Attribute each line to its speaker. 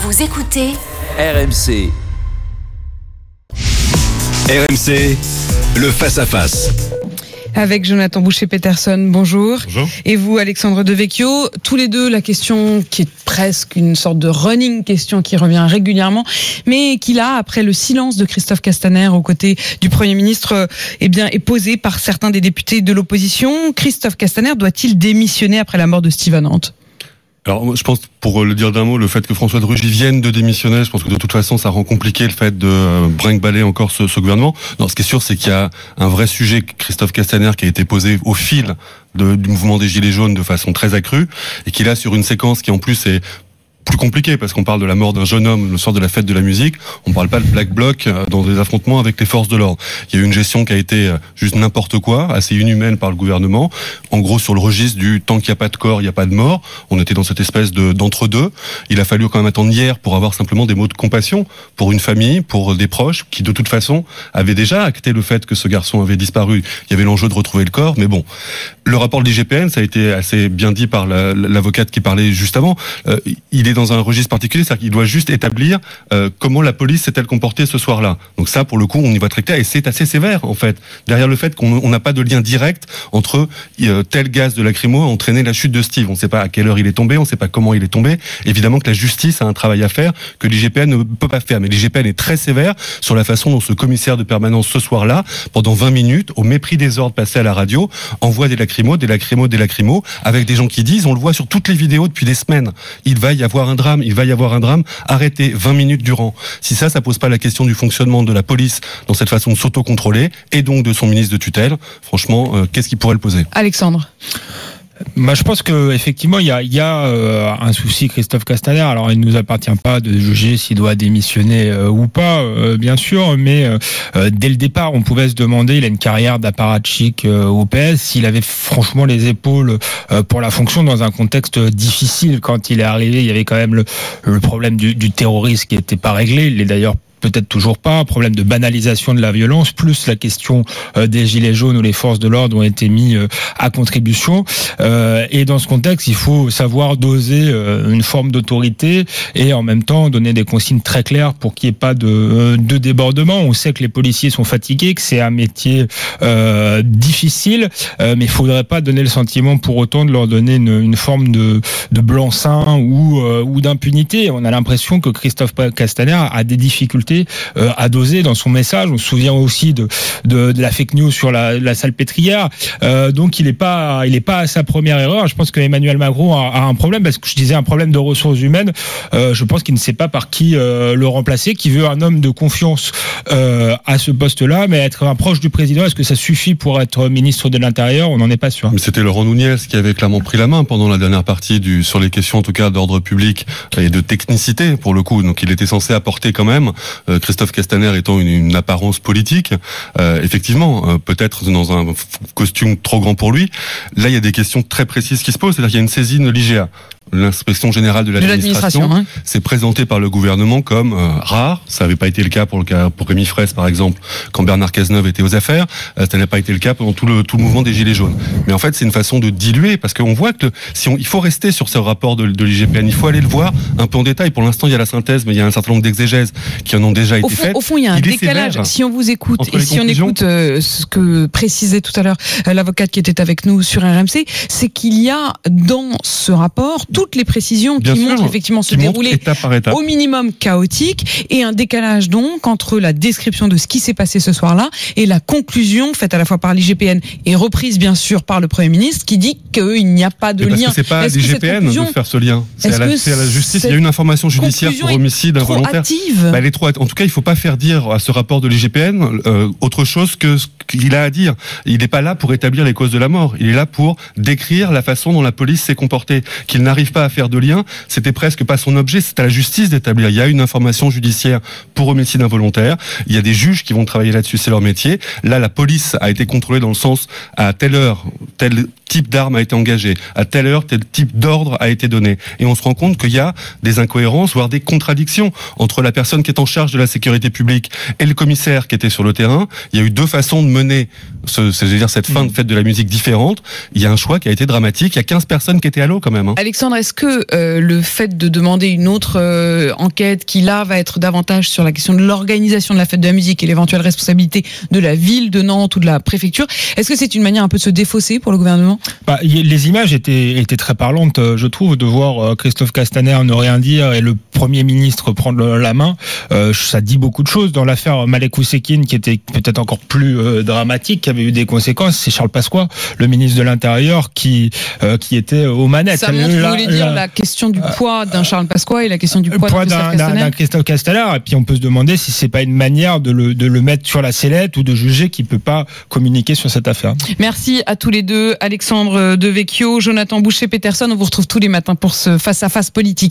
Speaker 1: Vous écoutez
Speaker 2: RMC.
Speaker 3: RMC, le face-à-face.
Speaker 4: Avec Jonathan Boucher-Peterson, bonjour.
Speaker 5: Bonjour.
Speaker 4: Et vous, Alexandre Devecchio, tous les deux, la question qui est presque une sorte de running question qui revient régulièrement, mais qui là, après le silence de Christophe Castaner aux côtés du Premier ministre, euh, eh bien, est posée par certains des députés de l'opposition. Christophe Castaner doit-il démissionner après la mort de Steven Hunt
Speaker 5: Alors, je pense, pour le dire d'un mot, le fait que François de Rugy vienne de démissionner, je pense que de toute façon, ça rend compliqué le fait de euh, brinque-baller encore ce, gouvernement. Non, ce qui est sûr, c'est qu'il y a un vrai sujet, Christophe Castaner, qui a été posé au fil du mouvement des Gilets jaunes de façon très accrue, et qui là, sur une séquence qui en plus est plus compliqué parce qu'on parle de la mort d'un jeune homme le soir de la fête de la musique. On parle pas de black bloc euh, dans des affrontements avec les forces de l'ordre. Il y a eu une gestion qui a été euh, juste n'importe quoi, assez inhumaine par le gouvernement. En gros, sur le registre du tant qu'il n'y a pas de corps, il n'y a pas de mort. On était dans cette espèce de d'entre-deux. Il a fallu quand même attendre hier pour avoir simplement des mots de compassion pour une famille, pour des proches qui de toute façon avaient déjà acté le fait que ce garçon avait disparu. Il y avait l'enjeu de retrouver le corps, mais bon. Le rapport de l'IGPN, ça a été assez bien dit par la- l'avocate qui parlait juste avant. Euh, il est dans un registre particulier, c'est-à-dire qu'il doit juste établir euh, comment la police s'est-elle comportée ce soir-là. Donc ça, pour le coup, on y va très clair et c'est assez sévère en fait. Derrière le fait qu'on on n'a pas de lien direct entre euh, tel gaz de lacrymo a entraîné la chute de Steve. On ne sait pas à quelle heure il est tombé, on ne sait pas comment il est tombé. Évidemment que la justice a un travail à faire que l'IGPN ne peut pas faire. Mais l'IGPN est très sévère sur la façon dont ce commissaire de permanence ce soir-là, pendant 20 minutes, au mépris des ordres passés à la radio, envoie des lacrymos, des lacrymos, des lacrymos, avec des gens qui disent, on le voit sur toutes les vidéos depuis des semaines, il va y avoir un drame, il va y avoir un drame, arrêtez 20 minutes durant. Si ça, ça pose pas la question du fonctionnement de la police dans cette façon de s'autocontrôler, et donc de son ministre de tutelle, franchement, euh, qu'est-ce qui pourrait le poser?
Speaker 4: Alexandre
Speaker 6: Moi, je pense que effectivement, il y a, euh, un souci, Christophe Castaner. Alors, il ne nous appartient pas de juger s'il doit démissionner euh, ou pas, euh, bien sûr, mais dès le départ, on pouvait se demander. Il a une carrière d'apparatchik au PS. S'il avait franchement les épaules pour la fonction dans un contexte difficile quand il est arrivé, il y avait quand même le, le problème du, du terrorisme qui n'était pas réglé. Il est d'ailleurs peut-être toujours pas, problème de banalisation de la violence, plus la question euh, des gilets jaunes où les forces de l'ordre ont été mis euh, à contribution. Euh, et dans ce contexte, il faut savoir doser une forme d'autorité et en même temps donner des consignes très claires pour qu'il n'y ait pas de, de débordement. On sait que les policiers sont fatigués, que c'est un métier euh, difficile, mais il faudrait pas donner le sentiment pour autant de leur donner une, une forme de, de blanc-seing ou, euh, ou d'impunité. On a l'impression que Christophe Castaner a des difficultés euh, à doser dans son message. On se souvient aussi de, de, de la fake news sur la, la salpêtrière. Euh, donc il n'est pas, il est pas à sa première erreur. Je pense que Emmanuel Macron a, a un problème parce que je disais un problème de ressources humaines. Euh, je pense qu'il ne sait pas par qui euh, le remplacer, qui veut un homme de confiance euh, à ce poste-là, mais être un proche du président, est-ce que ça suffit pour être ministre de l'Intérieur? On n'en est pas sûr.
Speaker 5: C'était Laurent Nunez qui avait clairement pris la main pendant la dernière partie du sur les questions en tout cas d'ordre public et de technicité pour le coup. Donc il était censé apporter quand même Christophe Castaner étant une, apparence politique, euh, effectivement euh, peut-être dans un costume trop grand pour lui. Là il y a des questions très précises qui se posent. C'est-à-dire qu'il y a une saisine de l'IGA. L'inspection générale de
Speaker 4: l'administration. hein.
Speaker 5: c'est présenté par le gouvernement comme euh, rare. Ça n'avait pas été le cas pour le cas pour Rémi Fraisse par exemple quand Bernard Cazeneuve était aux affaires. Euh, ça n'a pas été le cas pendant tout le tout le mouvement des gilets jaunes. Mais en fait c'est une façon de diluer parce qu'on voit que le- si on, il faut rester sur ce rapport de, de l'IGPN, il faut aller le voir un peu en détail. Pour l'instant il y a la synthèse, mais il y a un certain nombre d'exégèses qui en ont déjà été
Speaker 4: fond,
Speaker 5: faites.
Speaker 4: au fond, il y a un
Speaker 5: Il
Speaker 4: décalage. Si on vous écoute et si on écoute euh, ce que précisait tout à l'heure l'avocate qui était avec nous sur RMC, c'est qu'il y a dans ce rapport toutes les précisions
Speaker 5: Bien
Speaker 4: qui
Speaker 5: sûr,
Speaker 4: montrent effectivement se dérouler
Speaker 5: étape par étape.
Speaker 4: au minimum chaotique et un décalage donc entre la description de ce qui s'est passé ce soir-là et la conclusion faite à la fois par l'IGPN et reprise bien sûr par le Premier ministre qui dit qu'il n'y a pas de
Speaker 5: Mais parce
Speaker 4: lien.
Speaker 5: que c'est pas à l'IGPN de faire ce lien? C'est
Speaker 4: Est-ce
Speaker 5: à, la- à justice. Il y a une information judiciaire pour homicide involontaire. Bah, elle est trop. En tout cas, il faut pas faire dire à ce rapport de l'IGPN euh, autre chose que ce qu'il a à dire. Il n'est pas là pour établir les causes de la mort. Il est là pour décrire la façon dont la police s'est comportée. Qu'il n'arrive pas à faire de lien, c'était presque pas son objet, c'est à la justice d'établir. Il y a une information judiciaire pour homicide involontaire. Il y a des juges qui vont travailler là-dessus, c'est leur métier. Là, la police a été contrôlée dans le sens à telle heure, tel type d'arme a été engagé, à telle heure, tel type d'ordre a été donné. Et on se rend compte qu'il y a des incohérences, voire des contradictions entre la personne qui est en charge de la sécurité publique et le commissaire qui était sur le terrain. Il y a eu deux façons de mener ce, dire cette fin de fête de la musique différente. Il y a un choix qui a été dramatique. Il y a 15 personnes qui étaient à l'eau quand même. Hein.
Speaker 4: Alexandre, est-ce que euh, le fait de demander une autre euh, enquête qui là va être davantage sur la question de l'organisation de la fête de la musique et l'éventuelle responsabilité de la ville de Nantes ou de la préfecture, est-ce que c'est une manière un peu de se défausser pour le gouvernement?
Speaker 6: Bah, Les images étaient, étaient très parlantes, je trouve, de voir Christophe Castaner ne rien dire et le Premier ministre prendre la main. Euh, ça dit beaucoup de choses. Dans l'affaire Malek Ousekine, qui était peut-être encore plus euh, dramatique, qui avait eu des conséquences, c'est Charles Pasqua, le ministre de l'Intérieur, qui, euh, qui était aux manettes.
Speaker 4: Ça montre, vous voulez dire, la question du poids d'un Charles Pasqua et la question du poids,
Speaker 6: d'un Christophe Castaner. Et puis on peut se demander si c'est pas une manière de le, de le mettre sur la sellette ou de juger qu'il peut pas communiquer sur cette affaire.
Speaker 4: Merci à tous les deux, Alexandre Devecchio, Jonathan Boucher-Peterson. On vous retrouve tous les matins pour ce face-à-face politique.